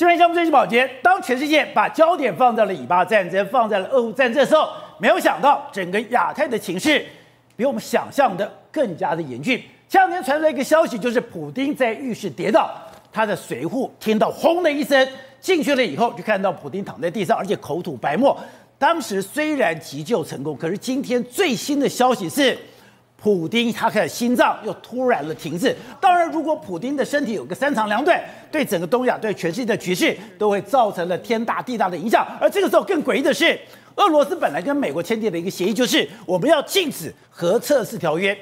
今天项目最新保洁，当全世界把焦点放在了以巴战争、放在了俄乌战争的时候，没有想到整个亚太的情势比我们想象的更加的严峻。前两天传出来一个消息，就是普丁在浴室跌倒，他的随护听到轰的一声进去了以后，就看到普丁躺在地上，而且口吐白沫。当时虽然急救成功，可是今天最新的消息是。普丁他的心脏又突然的停止。当然，如果普丁的身体有个三长两短，对整个东亚、对全世界的局势都会造成了天大地大的影响。而这个时候更诡异的是，俄罗斯本来跟美国签订的一个协议就是我们要禁止核测试条约。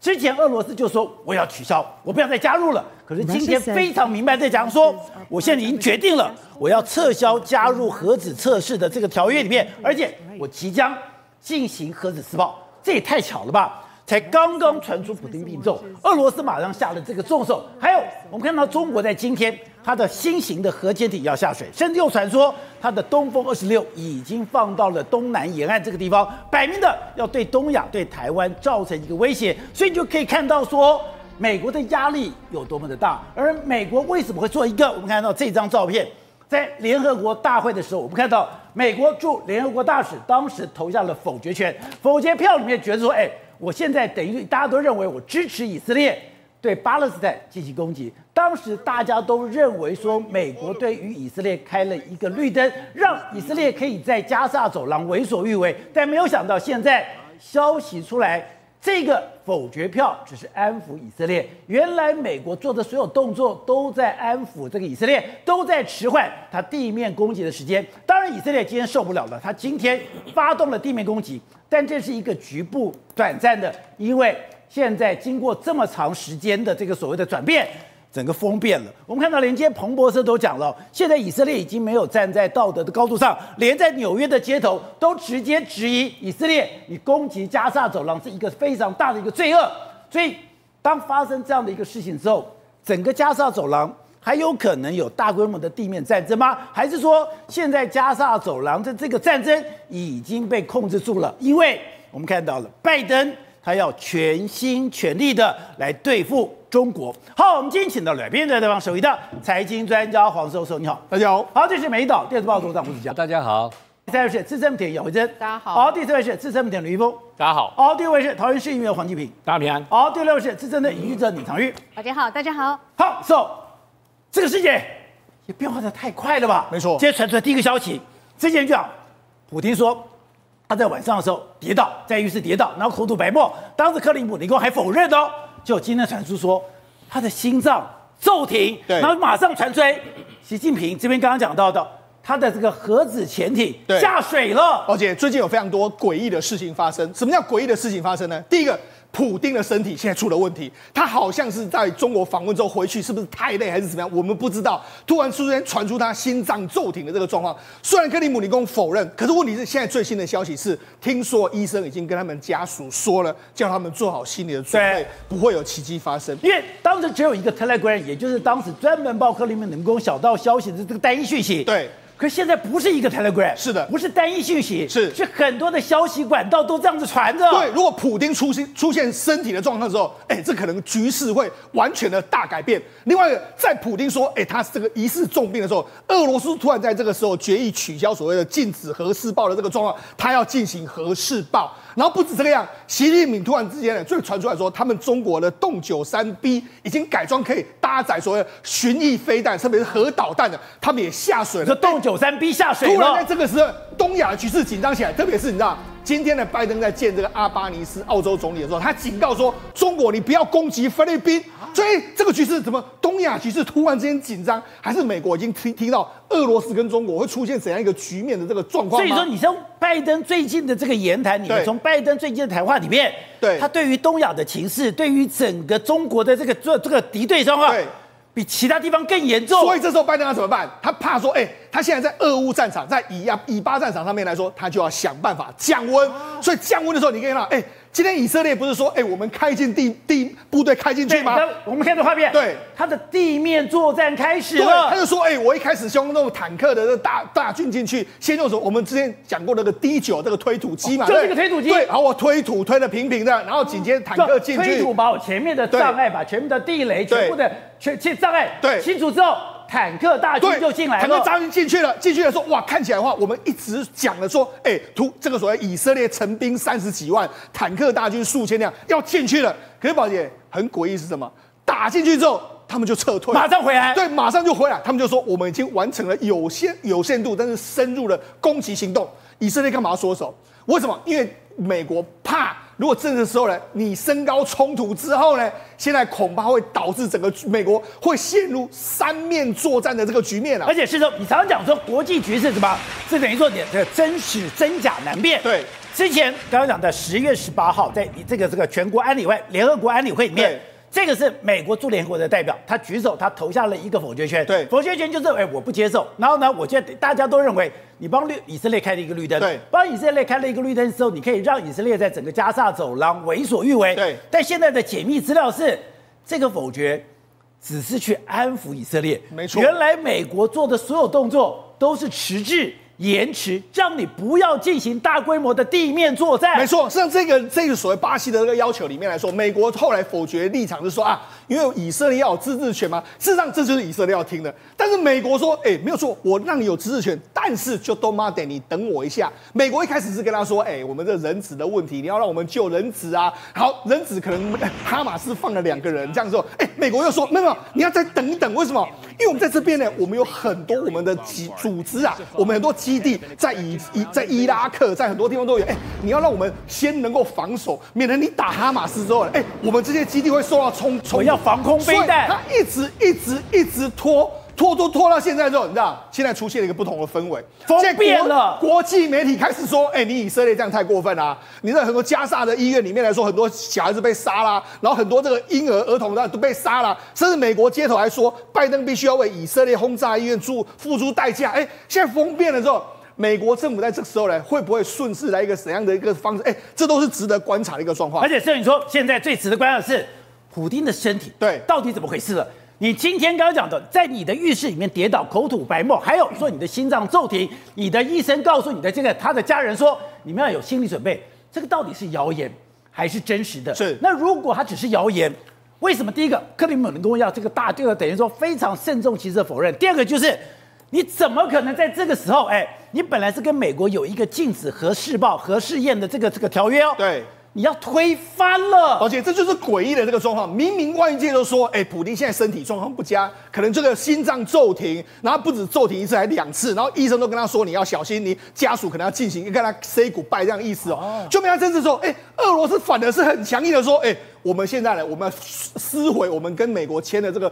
之前俄罗斯就说我要取消，我不要再加入了。可是今天非常明白在讲说，我现在已经决定了，我要撤销加入核子测试的这个条约里面，而且我即将进行核子试爆。这也太巧了吧！才刚刚传出普京病重，俄罗斯马上下了这个重手。还有，我们看到中国在今天，它的新型的核潜艇要下水，甚至又传说它的东风二十六已经放到了东南沿岸这个地方，摆明的要对东亚、对台湾造成一个威胁。所以你就可以看到说，美国的压力有多么的大。而美国为什么会做一个？我们看到这张照片，在联合国大会的时候，我们看到美国驻联合国大使当时投下了否决权，否决票里面觉得说，哎。我现在等于大家都认为我支持以色列对巴勒斯坦进行攻击。当时大家都认为说，美国对于以色列开了一个绿灯，让以色列可以在加沙走廊为所欲为。但没有想到，现在消息出来，这个否决票只是安抚以色列。原来美国做的所有动作都在安抚这个以色列，都在迟缓它地面攻击的时间。当然，以色列今天受不了了，他今天发动了地面攻击。但这是一个局部短暂的，因为现在经过这么长时间的这个所谓的转变，整个风变了。我们看到连接彭博社都讲了，现在以色列已经没有站在道德的高度上，连在纽约的街头都直接质疑以色列，你攻击加沙走廊是一个非常大的一个罪恶。所以，当发生这样的一个事情之后，整个加沙走廊。还有可能有大规模的地面战争吗？还是说现在加沙走廊的这个战争已经被控制住了？因为我们看到了拜登他要全心全力的来对付中国。好，我们今天请到了来宾，在对方首位的财经专家黄世修，你好，大家好。好，这是美丽岛电视报组长胡子佳，大家好。第三位是资深媒体杨维珍，大家好。好，第四位是资深媒体吕一峰，大家好。好，第五位是桃园市议员黄继平，大家平安。好，第六位是资深的影剧者李长玉，大家好，大家好。好，So。这个世界也变化的太快了吧？没错。今天传出来第一个消息，之前就讲，普京说他在晚上的时候跌倒，在浴室跌倒，然后口吐白沫。当时克林姆林宫还否认哦，就今天传出说他的心脏骤停，然后马上传出，习近平这边刚刚讲到的，他的这个核子潜艇下水了。而且最近有非常多诡异的事情发生。什么叫诡异的事情发生呢？第一个。普丁的身体现在出了问题，他好像是在中国访问之后回去，是不是太累还是怎么样？我们不知道。突然之间传出他心脏骤停的这个状况，虽然克里姆林宫否认，可是问题是现在最新的消息是，听说医生已经跟他们家属说了，叫他们做好心理的准备，不会有奇迹发生。因为当时只有一个 Telegram，也就是当时专门报克里姆林宫小道消息的这个单一讯息。对。可现在不是一个 Telegram，是的，不是单一讯息，是是很多的消息管道都这样子传着。对，如果普丁出现出现身体的状况之后，哎，这可能局势会完全的大改变。另外一个，在普丁说，哎，他这个疑似重病的时候，俄罗斯突然在这个时候决议取消所谓的禁止核试爆的这个状况，他要进行核试爆。然后不止这个样，习近平突然之间呢，就传出来说，他们中国的动九三 B 已经改装可以搭载所谓巡弋飞弹，特别是核导弹的，他们也下水了。这动九三 B 下水了。突然在这个时候，东亚的局势紧张起来，特别是你知道，今天的拜登在见这个阿巴尼斯澳洲总理的时候，他警告说，中国你不要攻击菲律宾。所以这个局势怎么东亚局势突然之间紧张，还是美国已经听听到俄罗斯跟中国会出现怎样一个局面的这个状况？所以说，你从拜登最近的这个言谈里面，从拜登最近的谈话里面，对，他对于东亚的情势，对于整个中国的这个这这个敌对状况，对，比其他地方更严重。所以这时候拜登要怎么办？他怕说，哎，他现在在俄乌战场，在以亚以巴战场上面来说，他就要想办法降温。所以降温的时候，你可以看到，哎。今天以色列不是说，哎、欸，我们开进地地部队开进去吗？我们看这画面，对，他的地面作战开始了。他就说，哎、欸，我一开始是用那种坦克的那大大军进去，先用什么？我们之前讲过那个 D 九这个推土机嘛，就这个推土机。对，然后我推土推的平平的，然后紧接着坦克进去，推土把我前面的障碍，把前面的地雷全部的全切障碍，对，清除之后。坦克大军就进来了。坦克大军进去了，进去了说，哇，看起来的话，我们一直讲的说，哎，突这个所谓以色列成兵三十几万，坦克大军数千辆要进去了。可是宝姐很诡异是什么？打进去之后，他们就撤退，马上回来。对，马上就回来。他们就说，我们已经完成了有限有限度，但是深入的攻击行动。以色列干嘛要缩手？为什么？因为美国怕。如果这个时候呢，你升高冲突之后呢，现在恐怕会导致整个美国会陷入三面作战的这个局面了。而且是说，你常常讲说国际局势什么？是等于说你的真实真假难辨。对，之前刚刚讲的十月十八号，在这个这个全国安理会联合国安理会里面。这个是美国驻联合国的代表，他举手，他投下了一个否决权。对，否决权就是，哎，我不接受。然后呢，我觉得大家都认为你帮绿以色列开了一个绿灯。对，帮以色列开了一个绿灯之后，你可以让以色列在整个加萨走廊为所欲为。对，但现在的解密资料是，这个否决只是去安抚以色列。没错，原来美国做的所有动作都是迟滞。延迟，让你不要进行大规模的地面作战。没错，像这个这个所谓巴西的这个要求里面来说，美国后来否决立场是说啊，因为以色列要有自治权嘛。事实上，这就是以色列要听的。但是美国说，哎，没有错，我让你有自治权，但是就都妈得你等我一下。美国一开始是跟他说，哎，我们这人质的问题，你要让我们救人质啊。好，人质可能哈马斯放了两个人，这样说，哎，美国又说，没有，你要再等一等。为什么？因为我们在这边呢，我们有很多我们的组组织啊，我们很多基地在伊伊在伊拉克，在很多地方都有。哎，你要让我们先能够防守，免得你打哈马斯之后，哎，我们这些基地会受到冲冲。防空飞弹。他一直一直一直拖。拖拖拖到现在之后，你知道，现在出现了一个不同的氛围，风变了。国际媒体开始说：“哎、欸，你以色列这样太过分啦、啊！你在很多加沙的医院里面来说，很多小孩子被杀啦，然后很多这个婴儿儿童的都被杀了，甚至美国街头还说，拜登必须要为以色列轰炸医院付付出代价。哎、欸，现在风变了之后，美国政府在这个时候呢，会不会顺势来一个怎样的一个方式？哎、欸，这都是值得观察的一个状况。而且，摄影说，现在最值得观察的是普丁的身体，对，到底怎么回事了？你今天刚刚讲的，在你的浴室里面跌倒，口吐白沫，还有说你的心脏骤停，你的医生告诉你的这个他的家人说，你们要有心理准备，这个到底是谣言还是真实的？是。那如果他只是谣言，为什么第一个克里姆林宫要这个大这个等于说非常慎重其事的否认？第二个就是你怎么可能在这个时候，哎，你本来是跟美国有一个禁止核试爆、核试验的这个这个条约哦。对。你要推翻了，而且这就是诡异的这个状况。明明外界都说，哎，普丁现在身体状况不佳，可能这个心脏骤停，然后不止骤停一次，还两次，然后医生都跟他说，你要小心，你家属可能要进行跟他 say goodbye 这样意思哦。就没他真是说，哎，俄罗斯反而是很强硬的说，哎。我们现在呢，我们要撕毁我们跟美国签的这个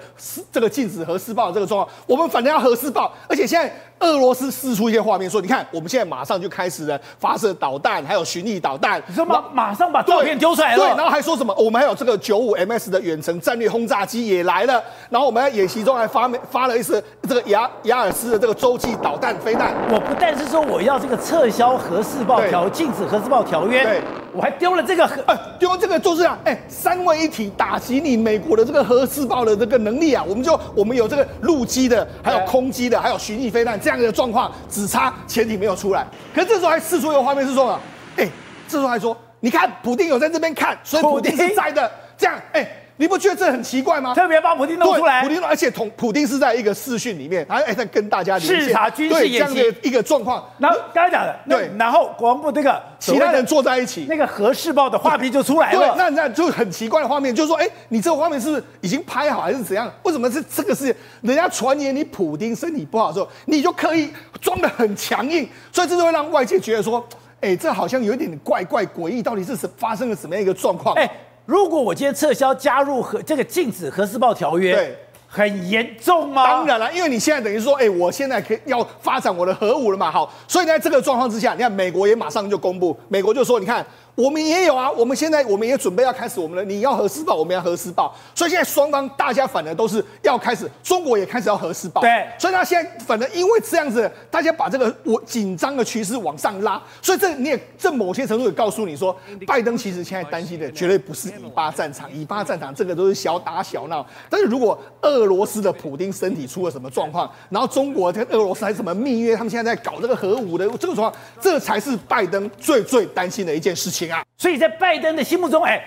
这个禁止核试爆的这个状况，我们反正要核试爆，而且现在俄罗斯试出一些画面说，你看，我们现在马上就开始了发射导弹，还有巡弋导弹，你说马马上把照片丢出来了，对，然后还说什么，我们还有这个九五 MS 的远程战略轰炸机也来了，然后我们在演习中还发发了一次这个雅雅尔斯的这个洲际导弹飞弹。我不但是说我要这个撤销核试爆条禁止核试爆条约，对，我还丢了这个核，丢这个就是啊，哎。三位一体打击你美国的这个核自爆的这个能力啊，我们就我们有这个陆基的，还有空基的，还有巡弋飞弹这样的状况，只差潜艇没有出来。可是这时候还释出一个画面是说啊，哎，这时候还说，你看普丁有在这边看，所以普丁是在的，这样哎。你不觉得这很奇怪吗？特别把普丁弄出来，普丁，而且同普丁是在一个视讯里面，他还在跟大家视察军事演习的一个状况。然后刚才讲的，对，然后国防部这个其他人坐在一起，那个核试爆的画皮就出来了。对，那那就很奇怪的画面，就是说，哎，你这个画面是不是已经拍好还是怎样？为什么是这个事情人家传言你普丁身体不好的时候，你就刻意装的很强硬，所以这就会让外界觉得说，哎，这好像有一点怪怪诡异，到底是什发生了什么样一个状况？哎。如果我今天撤销加入核这个禁止核试爆条约，对，很严重吗？当然了，因为你现在等于说，哎，我现在可以要发展我的核武了嘛，好，所以在这个状况之下，你看美国也马上就公布，美国就说，你看。我们也有啊，我们现在我们也准备要开始我们的，你要核试爆，我们要核试爆，所以现在双方大家反而都是要开始，中国也开始要核试爆，对，所以他现在反而因为这样子，大家把这个我紧张的趋势往上拉，所以这你也这某些程度也告诉你说，拜登其实现在担心的绝对不是以巴战场，以巴战场这个都是小打小闹，但是如果俄罗斯的普丁身体出了什么状况，然后中国跟俄罗斯还什么蜜月，他们现在在搞这个核武的这个状况，这才是拜登最最担心的一件事情。所以在拜登的心目中，哎，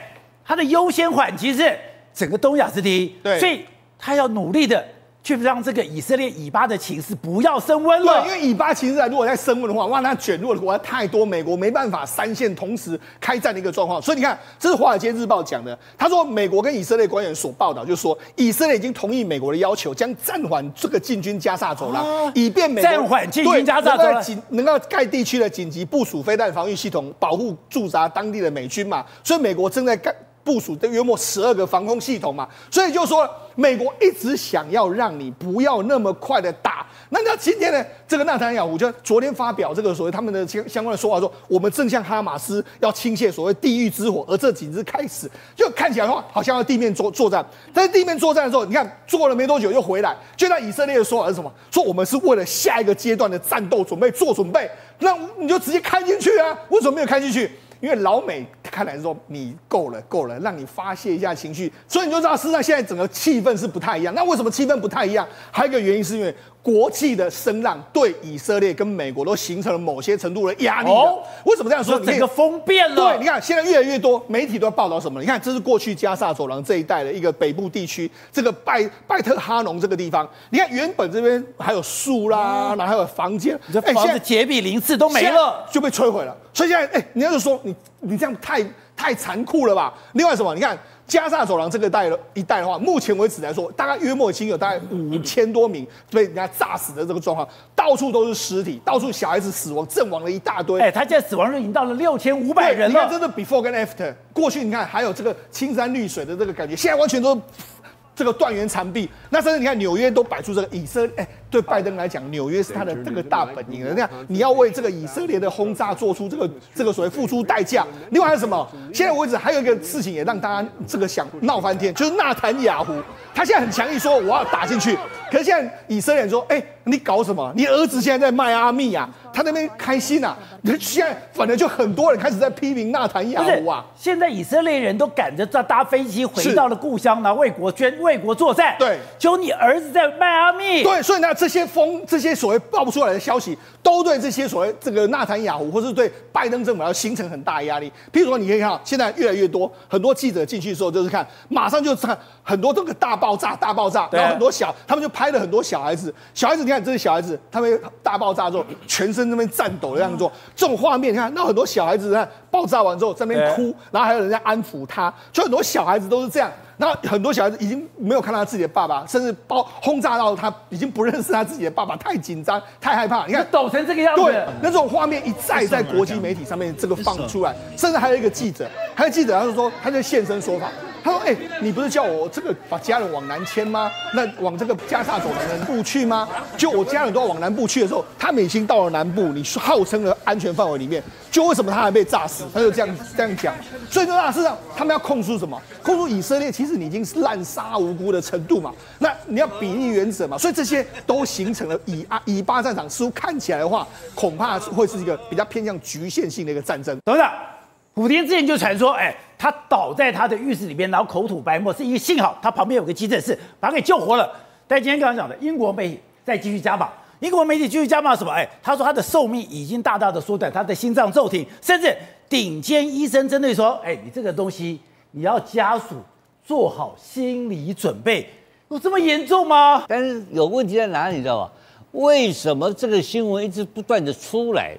他的优先缓急是整个东亚是第一，对，所以他要努力的去让这个以色列以巴的情势不要升温了。对，因为以巴情势如果再升温的话，哇，那卷入的国家太多，美国没办法三线同时开战的一个状况。所以你看，这是《华尔街日报》讲的，他说美国跟以色列官员所报道，就是说以色列已经同意美国的要求，将暂缓这个进军加沙走廊，啊、以便美国暂缓进军加沙走廊，能够该地区的紧急部署飞弹防御系统，保护驻扎当地的美军嘛。所以美国正在干。部署的约莫十二个防空系统嘛，所以就说美国一直想要让你不要那么快的打。那那今天呢，这个纳坦雅胡就昨天发表这个所谓他们的相相关的说话说，我们正向哈马斯要倾泻所谓地狱之火，而这仅是开始，就看起来的话好像要地面作作战。但是地面作战的时候，你看做了没多久又回来，就在以色列的说法是什么？说我们是为了下一个阶段的战斗准备做准备，那你就直接开进去啊？为什么没有开进去？因为老美看来说你够了够了，让你发泄一下情绪，所以你就知道事实上现在整个气氛是不太一样。那为什么气氛不太一样？还有一个原因是因为国际的声浪对以色列跟美国都形成了某些程度的压力。哦，为什么这样说？整个风变了。对，你看现在越来越多媒体都在报道什么？你看这是过去加萨走廊这一带的一个北部地区，这个拜拜特哈农这个地方，你看原本这边还有树啦，嗯、然后还有房间，这房子杰比林次都没了，就被摧毁了。所以现在，哎，你要是说你你这样太太残酷了吧？另外什么？你看加沙走廊这个带了一带的话，目前为止来说，大概约莫已经有大概五千多名被人家炸死的这个状况，到处都是尸体，到处小孩子死亡阵亡了一大堆。哎，他现在死亡率已经到了六千五百人了。你看，真的 before 跟 after，过去你看还有这个青山绿水的这个感觉，现在完全都。这个断垣残壁，那甚至你看纽约都摆出这个以色列，哎，对拜登来讲，纽约是他的这个大本营了。那你要为这个以色列的轰炸做出这个这个所谓付出代价。另外还有什么？现在为止还有一个事情也让大家这个想闹翻天，就是纳坦雅胡，他现在很强硬说我要打进去，可是现在以色列人说，哎，你搞什么？你儿子现在在迈阿密啊。他那边开心啊！你现在反正就很多人开始在批评纳坦雅胡啊。现在以色列人都赶着在搭飞机回到了故乡呢，为国捐、为国作战。对，就你儿子在迈阿密。对，所以呢，这些风、这些所谓爆不出来的消息，都对这些所谓这个纳坦雅胡，或是对拜登政府要形成很大的压力。譬如说，你可以看到，现在越来越多很多记者进去的时候，就是看马上就看很多这个大爆炸、大爆炸，然后很多小，他们就拍了很多小孩子。小孩子，你看这些小孩子，他们大爆炸之后，全身那边颤抖的。样子，这种画面，你看，那很多小孩子在爆炸完之后在那边哭，然后还有人在安抚他，就很多小孩子都是这样。然后很多小孩子已经没有看到他自己的爸爸，甚至爆轰炸到他已经不认识他自己的爸爸，太紧张、太害怕。你看抖成这个样子，对，那种画面一再在国际媒体上面这个放出来，甚至还有一个记者，还有记者，他就说他在现身说法。他说：“哎、你不是叫我这个把家人往南迁吗？那往这个加沙走廊南部去吗？就我家人都要往南部去的时候，他们已经到了南部，你号称的安全范围里面，就为什么他还被炸死？他就这样这样讲。所以说啊，事实上他们要控诉什么？控诉以色列，其实你已经是滥杀无辜的程度嘛。那你要比例原则嘛。所以这些都形成了以啊以巴战场似乎看起来的话，恐怕会是一个比较偏向局限性的一个战争。董事长，普天之前就传说，哎。”他倒在他的浴室里边，然后口吐白沫，是因为幸好他旁边有个急诊室，把他给救活了。但今天刚刚讲的英国媒体再继续加码，英国媒体继续加码什么？哎，他说他的寿命已经大大的缩短，他的心脏骤停，甚至顶尖医生针对说，哎，你这个东西你要家属做好心理准备，有这么严重吗？但是有问题在哪里，你知道吗？为什么这个新闻一直不断的出来？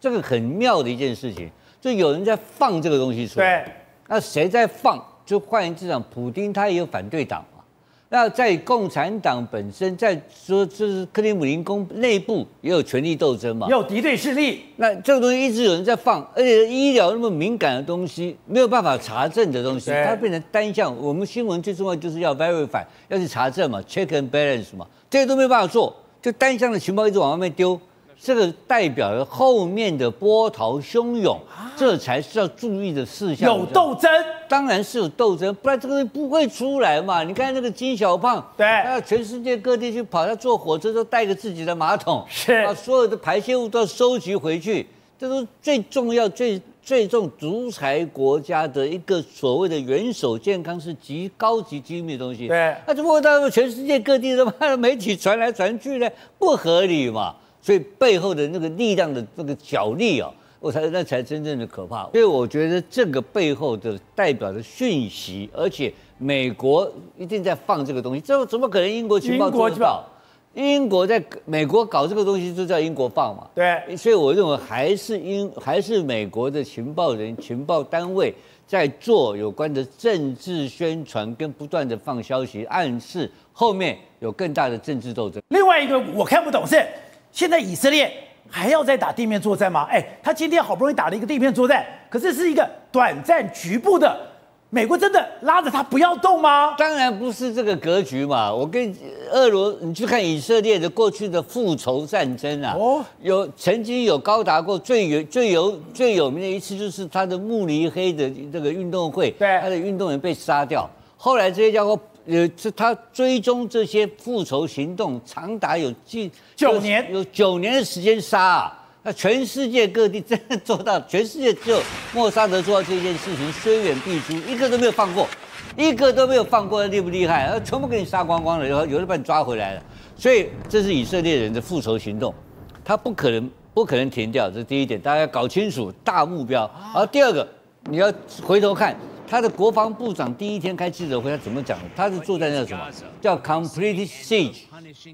这个很妙的一件事情，就有人在放这个东西出来。对。那谁在放？就换言之讲，普京他也有反对党嘛。那在共产党本身，在说就是克里姆林宫内部也有权力斗争嘛，有敌对势力。那这个东西一直有人在放，而且医疗那么敏感的东西，没有办法查证的东西，它变成单向。我们新闻最重要就是要 verify，要去查证嘛，check and balance 嘛，这些都没有办法做，就单向的情报一直往外面丢。这个代表了后面的波涛汹涌，这才是要注意的事项。有斗争，当然是有斗争，不然这个东西不会出来嘛。你看那个金小胖，对，他要全世界各地去跑，他坐火车都带个自己的马桶，是把所有的排泄物都要收集回去。这都是最重要、最最重独裁国家的一个所谓的元首健康是极高级机密的东西。对，那怎么会到全世界各地的媒体传来传去呢？不合理嘛。所以背后的那个力量的那个角力啊，我才那才真正的可怕。所以我觉得这个背后的代表的讯息，而且美国一定在放这个东西，这怎么可能英国情报做不到？英国在美国搞这个东西，就叫英国放嘛。对，所以我认为还是英还是美国的情报人、情报单位在做有关的政治宣传，跟不断的放消息，暗示后面有更大的政治斗争。另外一个我看不懂是，现在以色列还要再打地面作战吗？哎，他今天好不容易打了一个地面作战，可是是一个短暂局部的。美国真的拉着他不要动吗？当然不是这个格局嘛！我跟俄罗，你去看以色列的过去的复仇战争啊，哦，有曾经有高达过最有最有最有名的一次，就是他的慕尼黑的这个运动会，对，他的运动员被杀掉。后来这些家伙，呃，是他追踪这些复仇行动，长达有近九年，有九年的时间杀啊。那全世界各地真的做到，全世界只有莫沙德做到这件事情，虽远必诛，一个都没有放过，一个都没有放过，厉不厉害？啊，全部给你杀光光了，然后有的把你抓回来了。所以这是以色列人的复仇行动，他不可能不可能停掉，这是第一点，大家要搞清楚大目标。然后第二个，你要回头看。他的国防部长第一天开记者会，他怎么讲的？他是坐在那什么？叫 complete siege，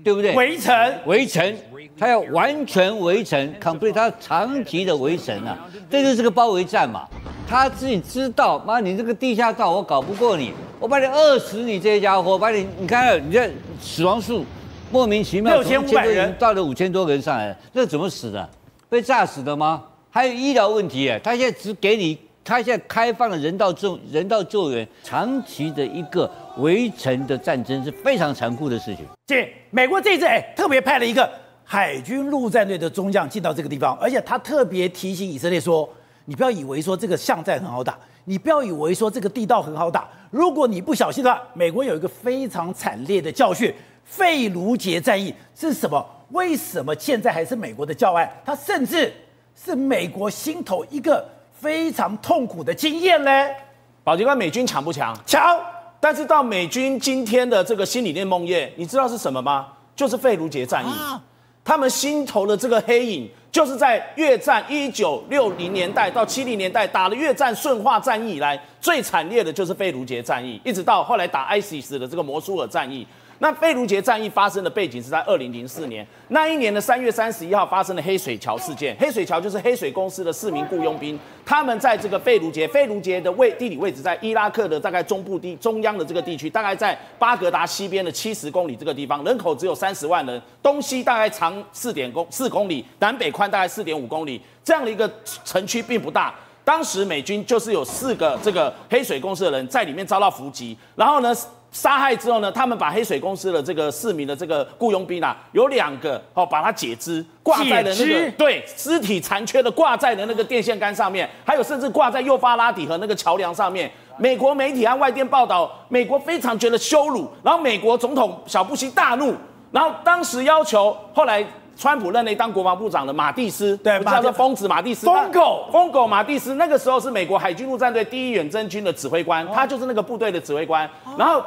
对不对？围城，围城，他要完全围城，complete，他长期的围城啊，这就是个包围战嘛。他自己知道，妈，你这个地下道我搞不过你，我把你饿死，你这些家伙，把你，你看，你这死亡数莫名其妙，六千五百人到了五千多个人上来了，这怎么死的？被炸死的吗？还有医疗问题，他现在只给你。他现在开放了人道救人道救援，长期的一个围城的战争是非常残酷的事情。这美国这一次哎，特别派了一个海军陆战队的中将进到这个地方，而且他特别提醒以色列说：“你不要以为说这个巷战很好打，你不要以为说这个地道很好打。如果你不小心的话，美国有一个非常惨烈的教训——费卢杰战役是什么？为什么现在还是美国的教案？它甚至是美国心头一个。”非常痛苦的经验嘞，宝杰哥，美军强不强？强。但是到美军今天的这个新理念梦魇，你知道是什么吗？就是费卢杰战役。啊、他们心头的这个黑影，就是在越战一九六零年代到七零年代打了越战顺化战役以来，最惨烈的就是费卢杰战役，一直到后来打 ISIS 的这个摩苏尔战役。那费卢杰战役发生的背景是在二零零四年，那一年的三月三十一号发生的黑水桥事件。黑水桥就是黑水公司的四名雇佣兵，他们在这个费卢杰，费卢杰的位地理位置在伊拉克的大概中部地中央的这个地区，大概在巴格达西边的七十公里这个地方，人口只有三十万人，东西大概长四点公四公里，南北宽大概四点五公里，这样的一个城区并不大。当时美军就是有四个这个黑水公司的人在里面遭到伏击，然后呢，杀害之后呢，他们把黑水公司的这个市民的这个雇佣兵啊，有两个哦，把他解肢挂在了那个对尸体残缺的挂在了那个电线杆上面，还有甚至挂在幼发拉底和那个桥梁上面。美国媒体和外电报道，美国非常觉得羞辱，然后美国总统小布希大怒，然后当时要求后来。川普任内当国防部长的马蒂斯，对，叫做疯子马蒂斯，疯狗，疯狗马蒂斯，那个时候是美国海军陆战队第一远征军的指挥官，哦、他就是那个部队的指挥官。哦、然后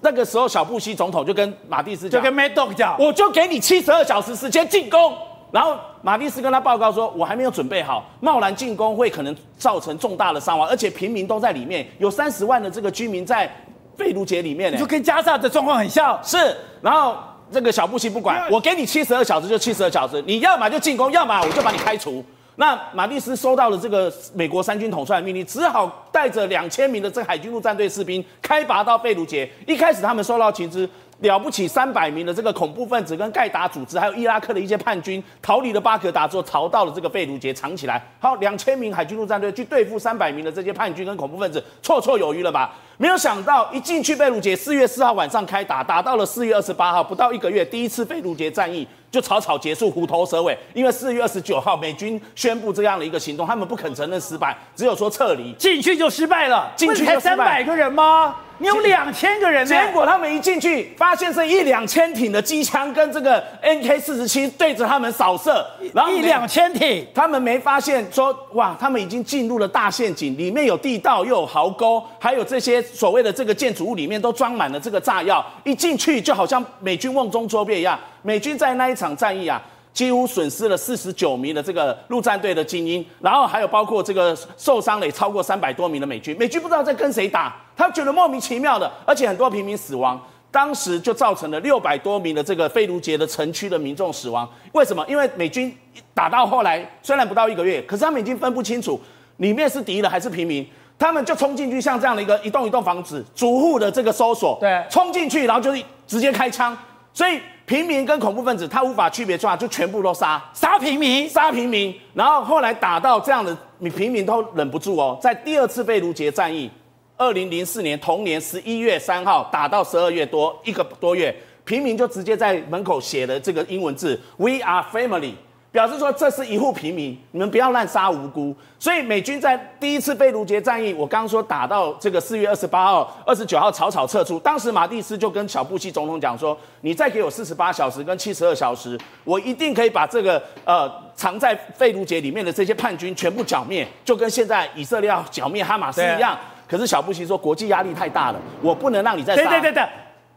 那个时候小布希总统就跟马蒂斯讲，就跟 Mad Dog 讲，我就给你七十二小时时间进攻。然后马蒂斯跟他报告说，我还没有准备好，贸然进攻会可能造成重大的伤亡，而且平民都在里面，有三十万的这个居民在费卢杰里面，就跟加沙的状况很像。是，然后。这个小布希不管，我给你七十二小时就七十二小时，你要么就进攻，要么我就把你开除。那马蒂斯收到了这个美国三军统帅的命令，只好带着两千名的这海军陆战队士兵开拔到贝鲁杰。一开始他们收到情资。了不起，三百名的这个恐怖分子跟盖达组织，还有伊拉克的一些叛军逃离了巴格达之后，逃到了这个贝鲁杰藏起来。好，两千名海军陆战队去对付三百名的这些叛军跟恐怖分子，绰绰有余了吧？没有想到一进去贝鲁杰，四月四号晚上开打，打到了四月二十八号，不到一个月，第一次贝鲁杰战役就草草结束，虎头蛇尾。因为四月二十九号美军宣布这样的一个行动，他们不肯承认失败，只有说撤离，进去就失败了。进去才三百个人吗？你有两千个人，结果他们一进去，发现是一两千挺的机枪跟这个 NK 四十七对着他们扫射，然后一两千挺，他们没发现说哇，他们已经进入了大陷阱，里面有地道又有壕沟，还有这些所谓的这个建筑物里面都装满了这个炸药，一进去就好像美军瓮中捉鳖一样。美军在那一场战役啊。几乎损失了四十九名的这个陆战队的精英，然后还有包括这个受伤的也超过三百多名的美军，美军不知道在跟谁打，他觉得莫名其妙的，而且很多平民死亡，当时就造成了六百多名的这个费卢杰的城区的民众死亡。为什么？因为美军打到后来虽然不到一个月，可是他们已经分不清楚里面是敌人还是平民，他们就冲进去，像这样的一个一栋一栋房子，逐户的这个搜索，对，冲进去，然后就是直接开枪，所以。平民跟恐怖分子，他无法区别出来，就全部都杀，杀平民，杀平民。然后后来打到这样的，你平民都忍不住哦。在第二次贝卢杰战役，二零零四年同年十一月三号打到十二月多一个多月，平民就直接在门口写了这个英文字：We are family。表示说，这是一户平民，你们不要滥杀无辜。所以美军在第一次费卢杰战役，我刚刚说打到这个四月二十八号、二十九号草草撤出。当时马蒂斯就跟小布希总统讲说：“你再给我四十八小时跟七十二小时，我一定可以把这个呃藏在费卢杰里面的这些叛军全部剿灭，就跟现在以色列要剿灭哈马斯一样。”可是小布希说：“国际压力太大了，我不能让你再杀。”对对对对。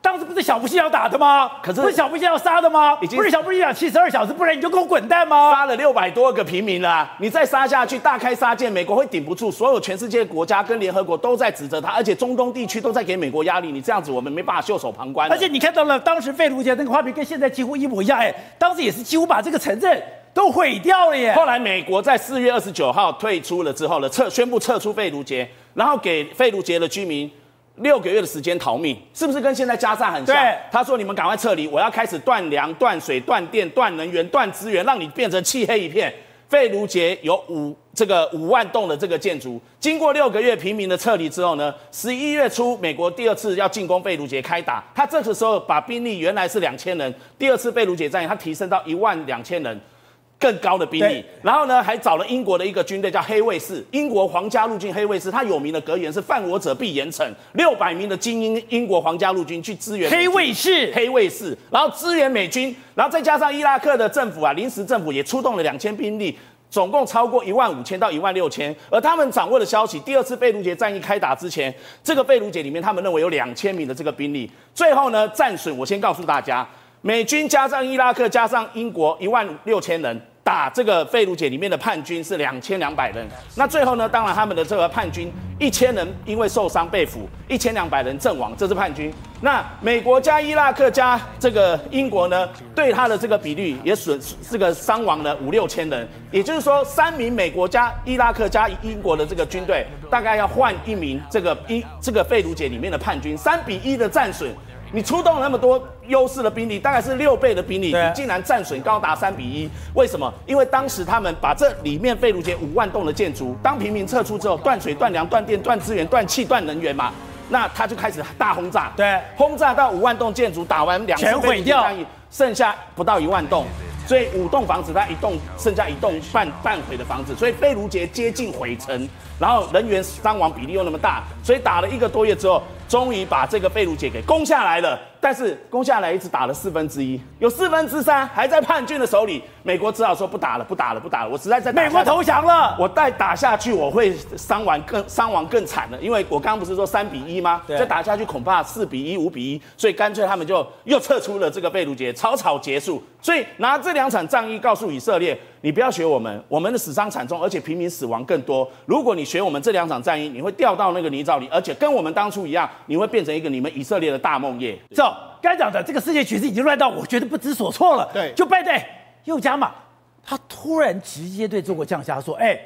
当时不是小布希要打的吗？可是不是小布希要杀的吗？已经不是小布希讲七十二小时，不然你就给我滚蛋吗？杀了六百多个平民了啊，你再杀下去，大开杀戒，美国会顶不住。所有全世界国家跟联合国都在指责他，而且中东地区都在给美国压力。你这样子，我们没办法袖手旁观。而且你看到了当时费卢杰那个画面，跟现在几乎一模一样。哎，当时也是几乎把这个城镇都毁掉了耶。后来美国在四月二十九号退出了之后呢，撤宣布撤出费卢杰，然后给费卢杰的居民。六个月的时间逃命，是不是跟现在加沙很像？他说：“你们赶快撤离，我要开始断粮、断水、断电、断能源、断资源，让你变成漆黑一片。”费卢杰有五这个五万栋的这个建筑，经过六个月平民的撤离之后呢，十一月初美国第二次要进攻费卢杰开打，他这个时候把兵力原来是两千人，第二次费卢杰战役他提升到一万两千人。更高的兵力，然后呢，还找了英国的一个军队叫黑卫士，英国皇家陆军黑卫士，他有名的格言是“犯我者必严惩”，六百名的精英英国皇家陆军去支援黑卫士，黑卫士，然后支援美军，然后再加上伊拉克的政府啊，临时政府也出动了两千兵力，总共超过一万五千到一万六千。而他们掌握的消息，第二次贝卢杰战役开打之前，这个贝卢杰里面他们认为有两千名的这个兵力，最后呢战损，我先告诉大家，美军加上伊拉克加上英国一万六千人。打这个费卢杰里面的叛军是两千两百人，那最后呢，当然他们的这个叛军一千人因为受伤被俘，一千两百人阵亡，这是叛军。那美国加伊拉克加这个英国呢，对他的这个比率也损这个伤亡了五六千人，也就是说三名美国加伊拉克加英国的这个军队，大概要换一名这个一这个费卢杰里面的叛军，三比一的战损。你出动了那么多优势的兵力，大概是六倍的兵力，你竟然战损高达三比一，为什么？因为当时他们把这里面费卢杰五万栋的建筑，当平民撤出之后，断水、断粮、断电、断资源、断气、断能源嘛，那他就开始大轰炸，对，轰炸到五万栋建筑，打完两次费卢杰战役，剩下不到一万栋，所以五栋房子，他一栋剩下一栋半半毁的房子，所以贝卢杰接近毁城，然后人员伤亡比例又那么大，所以打了一个多月之后。终于把这个贝鲁杰给攻下来了，但是攻下来一直打了四分之一，有四分之三还在叛军的手里。美国只好说不打了，不打了，不打了。我实在在美国投降了，我再打下去我会伤亡更伤亡更惨了，因为我刚刚不是说三比一吗？再打下去恐怕四比一、五比一，所以干脆他们就又撤出了这个费卢杰，草草结束。所以拿这两场战役告诉以色列，你不要学我们，我们的死伤惨重，而且平民死亡更多。如果你学我们这两场战役，你会掉到那个泥沼里，而且跟我们当初一样。你会变成一个你们以色列的大梦魇。走，该讲的这个世界局势已经乱到我觉得不知所措了。对，就拜登又加码，他突然直接对中国降下说：“哎，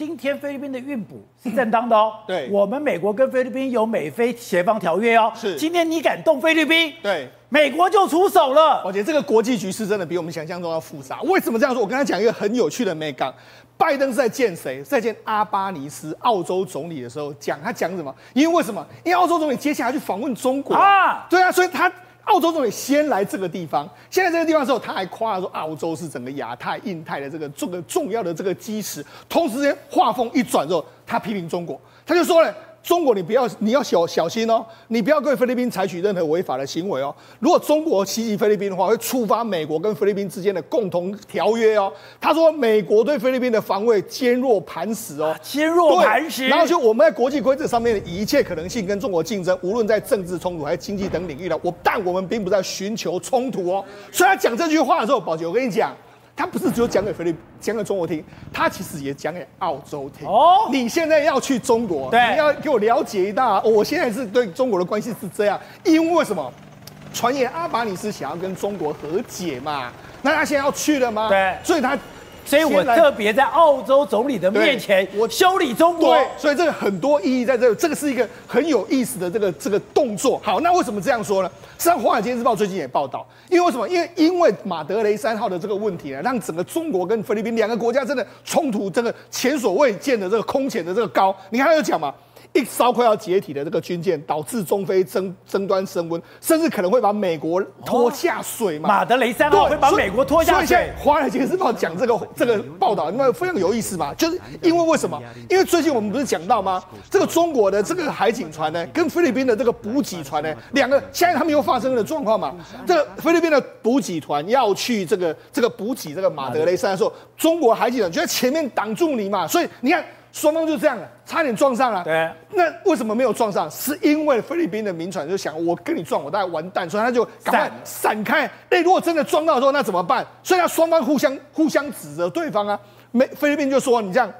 今天菲律宾的运补是正当的哦。对，我们美国跟菲律宾有美菲协防条约哦。是，今天你敢动菲律宾？对，美国就出手了。我觉得这个国际局势真的比我们想象中要复杂。为什么这样说？我跟他讲一个很有趣的美感。拜登是在见谁？在见阿巴尼斯澳洲总理的时候，讲他讲什么？因为为什么？因为澳洲总理接下来去访问中国啊，对啊，所以他澳洲总理先来这个地方。先来这个地方之后，他还夸说，澳洲是整个亚太、印太的这个重个重要的这个基石。同时间话锋一转之后，他批评中国，他就说了。中国，你不要，你要小小心哦，你不要对菲律宾采取任何违法的行为哦。如果中国袭击菲律宾的话，会触发美国跟菲律宾之间的共同条约哦。他说，美国对菲律宾的防卫坚若磐石哦，坚若磐石。然后就我们在国际规则上面的一切可能性跟中国竞争，无论在政治冲突还是经济等领域的，我但我们并不在寻求冲突哦。所以他讲这句话的时候，宝杰，我跟你讲。他不是只有讲给菲律宾、讲给中国听，他其实也讲给澳洲听。哦，你现在要去中国，对，你要给我了解一大，我现在是对中国的关系是这样，因为什么？传言阿巴尼是想要跟中国和解嘛？那他现在要去了吗？对，所以他。所以我特别在澳洲总理的面前，我修理中国。对，所以这个很多意义在这里，这个是一个很有意思的这个这个动作。好，那为什么这样说呢？实际上，《华尔街日报》最近也报道，因为为什么？因为因为马德雷三号的这个问题呢，让整个中国跟菲律宾两个国家真的冲突，这个前所未见的这个空前的这个高。你看他有讲嘛？一艘快要解体的这个军舰，导致中非争争端升温，甚至可能会把美国拖下水嘛？马德雷三号会把美国拖下水。所以现在《华尔街日报》讲这个这个报道，因为非常有意思嘛，就是因为为什么？因为最近我们不是讲到吗？这个中国的这个海警船呢，跟菲律宾的这个补给船呢，两个现在他们又发生了状况嘛？这个菲律宾的补给船要去这个这个补给这个马德雷三的时候，中国海警船就在前面挡住你嘛，所以你看。双方就这样了，差点撞上了。对，那为什么没有撞上？是因为菲律宾的民船就想，我跟你撞，我大概完蛋，所以他就赶快闪开。哎，如果真的撞到的时候，那怎么办？所以他双方互相互相指责对方啊。没，菲律宾就说你这样。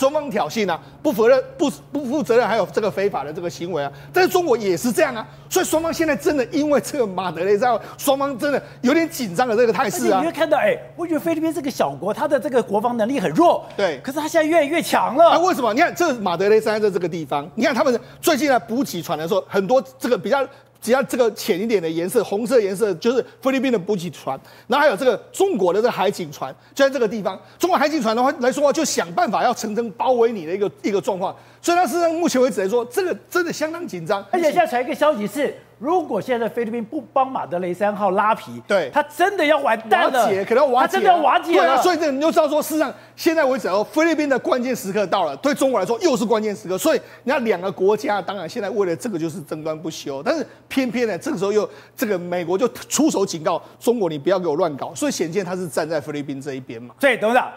双方挑衅啊，不负任不不负责任，还有这个非法的这个行为啊，但是中国也是这样啊，所以双方现在真的因为这个马德雷在，双方真的有点紧张的这个态势啊。你会看到，哎，我觉得菲律宾这个小国，它的这个国防能力很弱，对，可是它现在越来越强了。啊，为什么？你看，这马德雷三在这个地方，你看他们最近来补给船的时候，很多这个比较。只要这个浅一点的颜色，红色颜色就是菲律宾的补给船，然后还有这个中国的这个海警船，就在这个地方。中国海警船的话来说话，就想办法要层层包围你的一个一个状况。所以，他事实上目前为止来说，这个真的相当紧张。而且现在传一个消息是。如果现在菲律宾不帮马德雷三号拉皮，对，他真的要完蛋了，瓦解，可能要瓦解，他真的要瓦解了。对啊，所以这你就知道说，事实上现在为止哦，菲律宾的关键时刻到了，对中国来说又是关键时刻。所以你看两个国家，当然现在为了这个就是争端不休，但是偏偏呢，这个时候又这个美国就出手警告中国，你不要给我乱搞。所以显见他是站在菲律宾这一边嘛。所以董事长，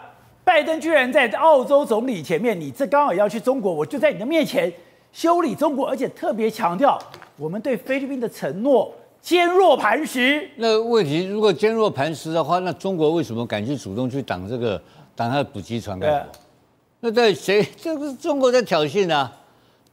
拜登居然在澳洲总理前面，你这刚好要去中国，我就在你的面前修理中国，而且特别强调。我们对菲律宾的承诺坚若磐石。那问题如果坚若磐石的话，那中国为什么敢去主动去挡这个挡他的补给船？对，那对谁？这个是中国在挑衅啊！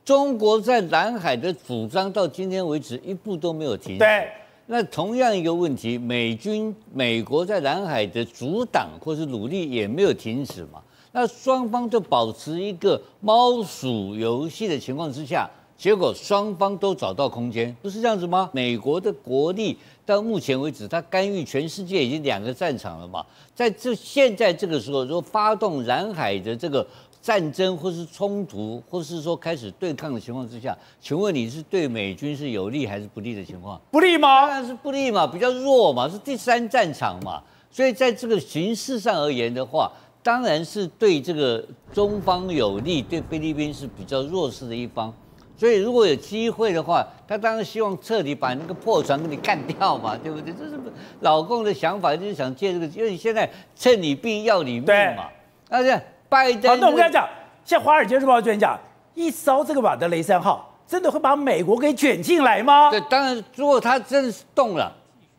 中国在南海的主张到今天为止一步都没有停。对。那同样一个问题，美军、美国在南海的阻挡或是努力也没有停止嘛？那双方就保持一个猫鼠游戏的情况之下。结果双方都找到空间，不是这样子吗？美国的国力到目前为止，它干预全世界已经两个战场了嘛。在这现在这个时候，如果发动南海的这个战争，或是冲突，或是说开始对抗的情况之下，请问你是对美军是有利还是不利的情况？不利吗？当然是不利嘛，比较弱嘛，是第三战场嘛。所以在这个形势上而言的话，当然是对这个中方有利，对菲律宾是比较弱势的一方。所以如果有机会的话，他当然希望彻底把那个破船给你干掉嘛，对不对？这是老共的想法，就是想借这个，因为现在趁你病要你命嘛。而且拜登，好，那我们跟他讲，像《华尔街日报》就讲，一烧这个马德雷三号真的会把美国给卷进来吗？对，当然，如果他真的是动了，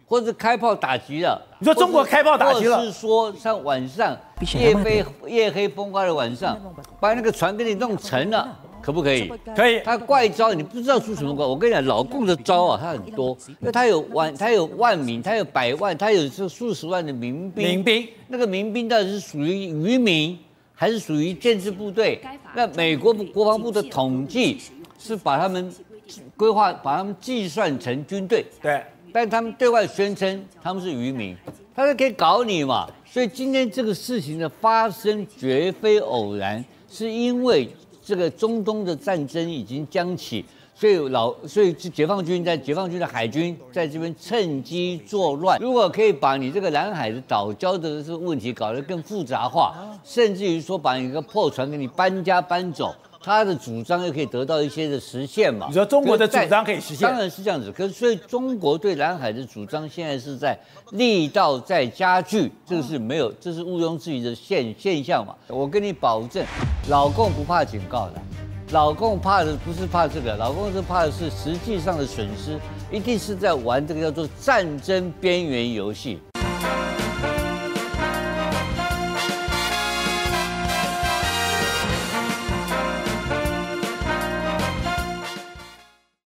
或者开炮打击了，你说中国开炮打击了，或是说像晚上夜飞夜黑风高的晚上，把那个船给你弄沉了。可不可以？可以。他怪招，你不知道出什么怪。我跟你讲，老共的招啊，他很多，因为他有万，他有万名，他有百万，他有这数十万的民兵。民兵，那个民兵到底是属于渔民，还是属于建制部队？那美国国防部的统计是把他们规划，把他们计算成军队。对。但他们对外宣称他们是渔民，他是可以搞你嘛。所以今天这个事情的发生绝非偶然，是因为。这个中东的战争已经将起，所以老所以解放军在解放军的海军在这边趁机作乱。如果可以把你这个南海的岛礁的这个问题搞得更复杂化，甚至于说把一个破船给你搬家搬走。他的主张又可以得到一些的实现嘛？你说中国的主张可以实现？当然是这样子。可是所以中国对南海的主张现在是在力道在加剧，这个是没有，这是毋庸置疑的现现象嘛。我跟你保证，老共不怕警告的，老共怕的不是怕这个，老共是怕的是实际上的损失，一定是在玩这个叫做战争边缘游戏。